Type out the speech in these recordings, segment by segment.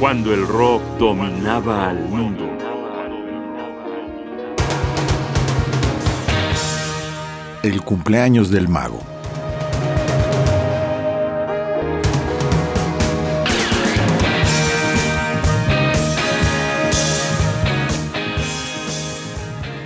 cuando el rock dominaba al mundo. El cumpleaños del mago.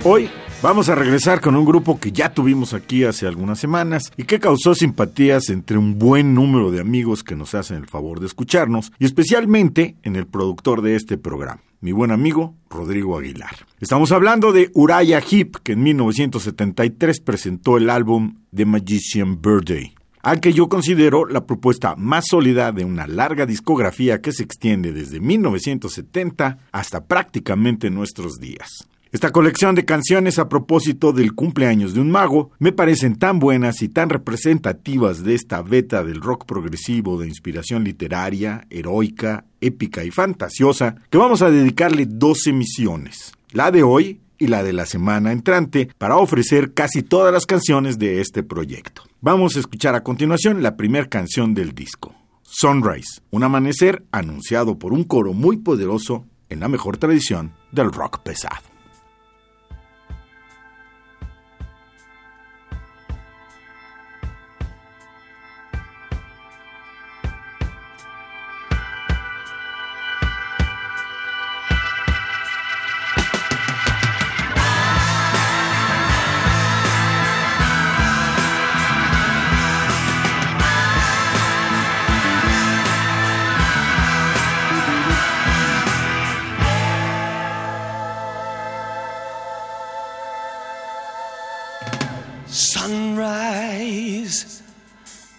Hoy vamos a regresar con un grupo que ya tuvimos aquí hace algunas semanas y que causó simpatías entre un buen número de amigos que nos hacen el favor de escucharnos y especialmente en el productor de este programa, mi buen amigo Rodrigo Aguilar. Estamos hablando de Uriah Heep, que en 1973 presentó el álbum The Magician Birthday al que yo considero la propuesta más sólida de una larga discografía que se extiende desde 1970 hasta prácticamente nuestros días. Esta colección de canciones a propósito del cumpleaños de un mago me parecen tan buenas y tan representativas de esta beta del rock progresivo de inspiración literaria, heroica, épica y fantasiosa que vamos a dedicarle dos emisiones, la de hoy y la de la semana entrante, para ofrecer casi todas las canciones de este proyecto. Vamos a escuchar a continuación la primera canción del disco, Sunrise, un amanecer anunciado por un coro muy poderoso en la mejor tradición del rock pesado.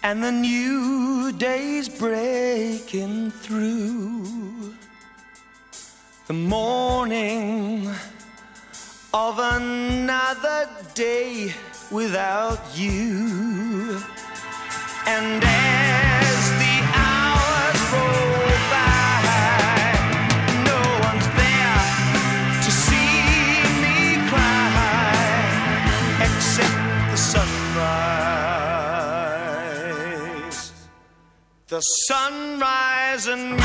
And the new day's breaking through. The morning of another day without you. And the sunrise and.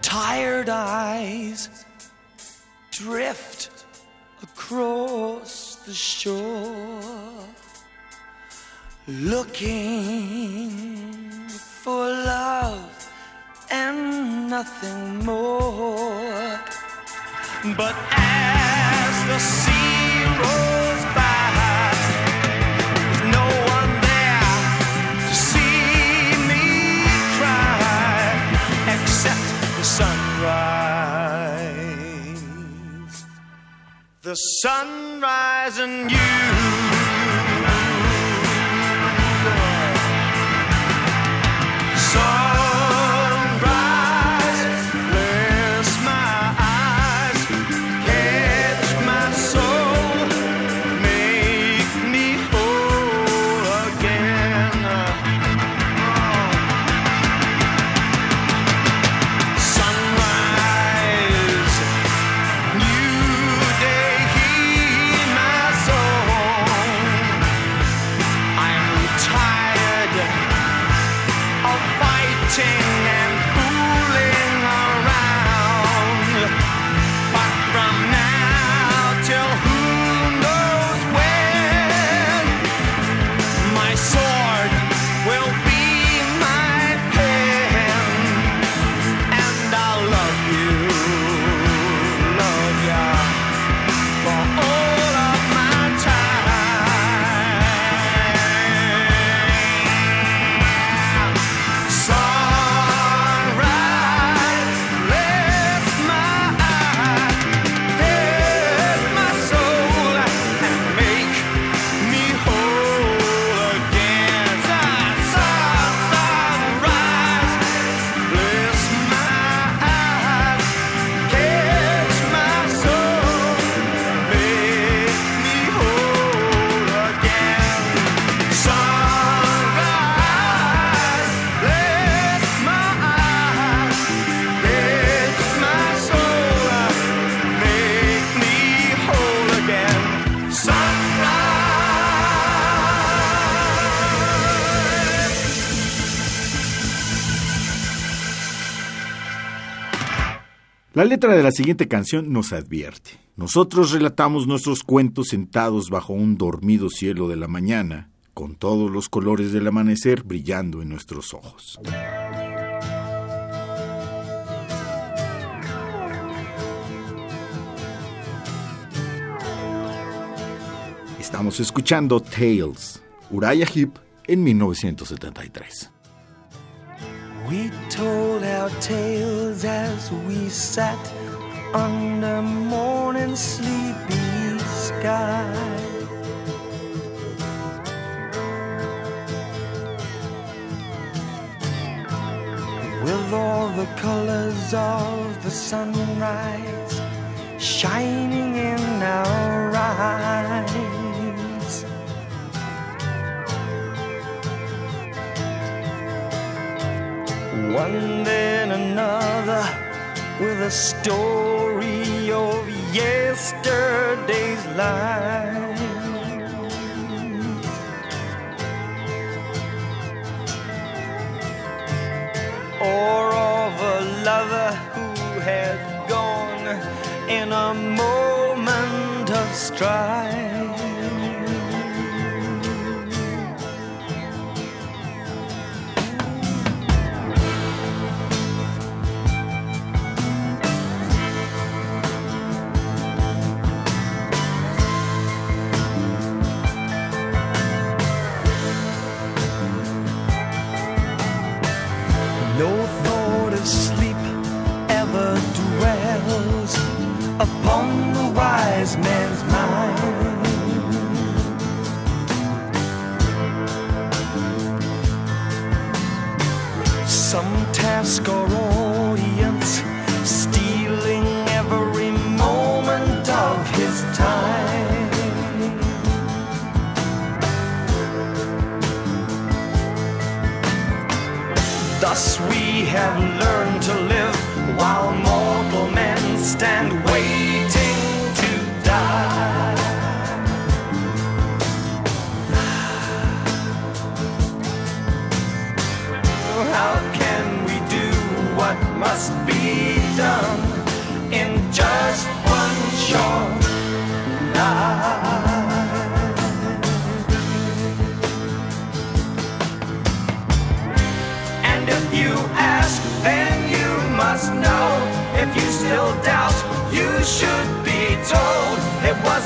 Tired eyes drift across the shore looking for love and nothing more. But as the sea rolls by, there's no one there to see me cry except the sunrise. The sunrise and you. La letra de la siguiente canción nos advierte. Nosotros relatamos nuestros cuentos sentados bajo un dormido cielo de la mañana, con todos los colores del amanecer brillando en nuestros ojos. Estamos escuchando Tales, Uriah Heep en 1973. We told our tales as we sat under morning sleepy sky. With all the colors of the sunrise shining in story of yesterday's life. Or of a lover who had gone in a moment of strife. Thus we have learned to live while mortal men stand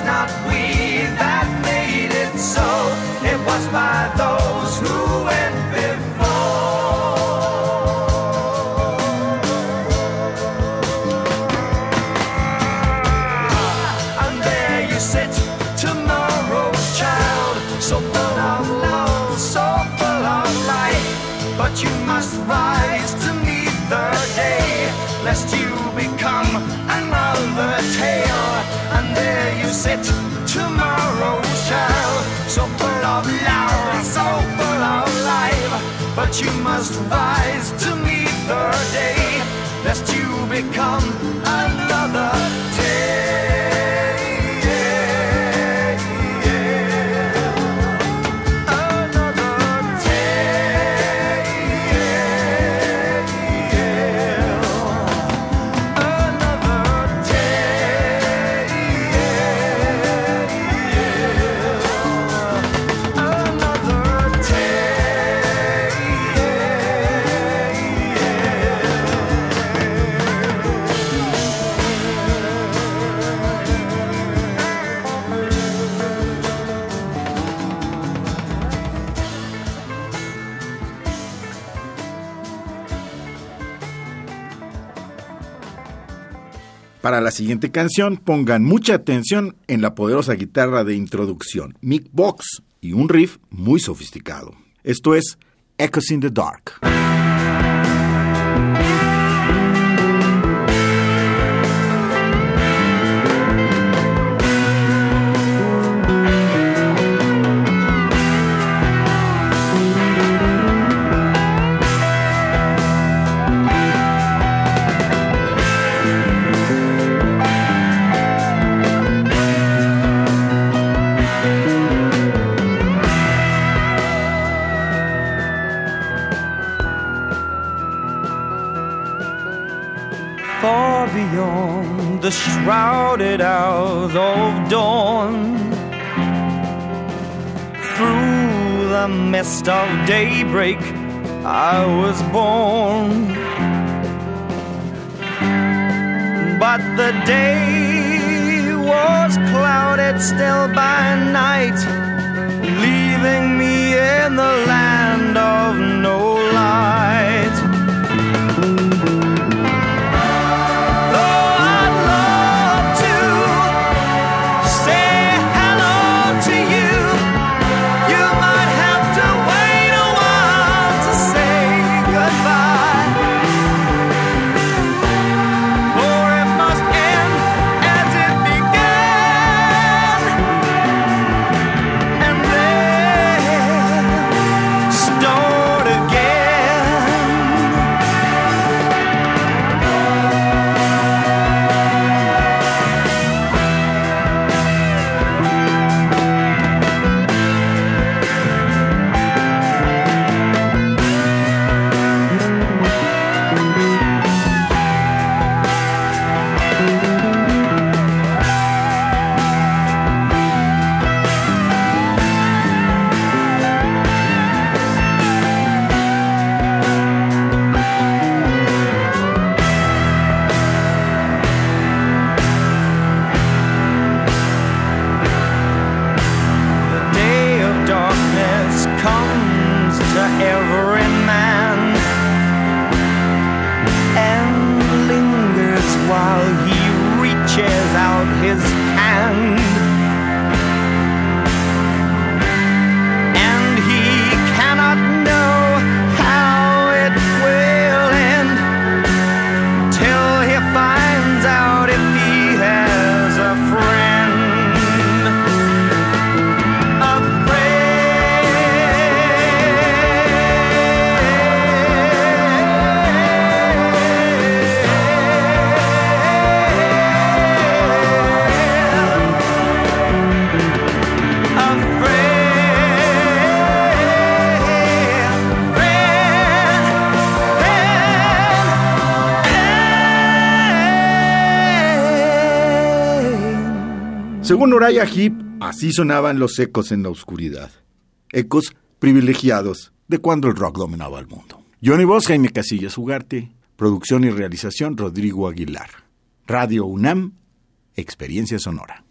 not we sit, tomorrow's child, so full of love, and so full of life. But you must rise to meet the day, lest you become another Para la siguiente canción, pongan mucha atención en la poderosa guitarra de introducción, Mick Box, y un riff muy sofisticado. Esto es Echoes in the Dark. The shrouded hours of dawn. Through the mist of daybreak, I was born. But the day was clouded still by night, Según Uriah Heep, así sonaban los ecos en la oscuridad. Ecos privilegiados de cuando el rock dominaba el mundo. Johnny Voz, Jaime Casillas Ugarte. Producción y realización Rodrigo Aguilar. Radio UNAM, Experiencia Sonora.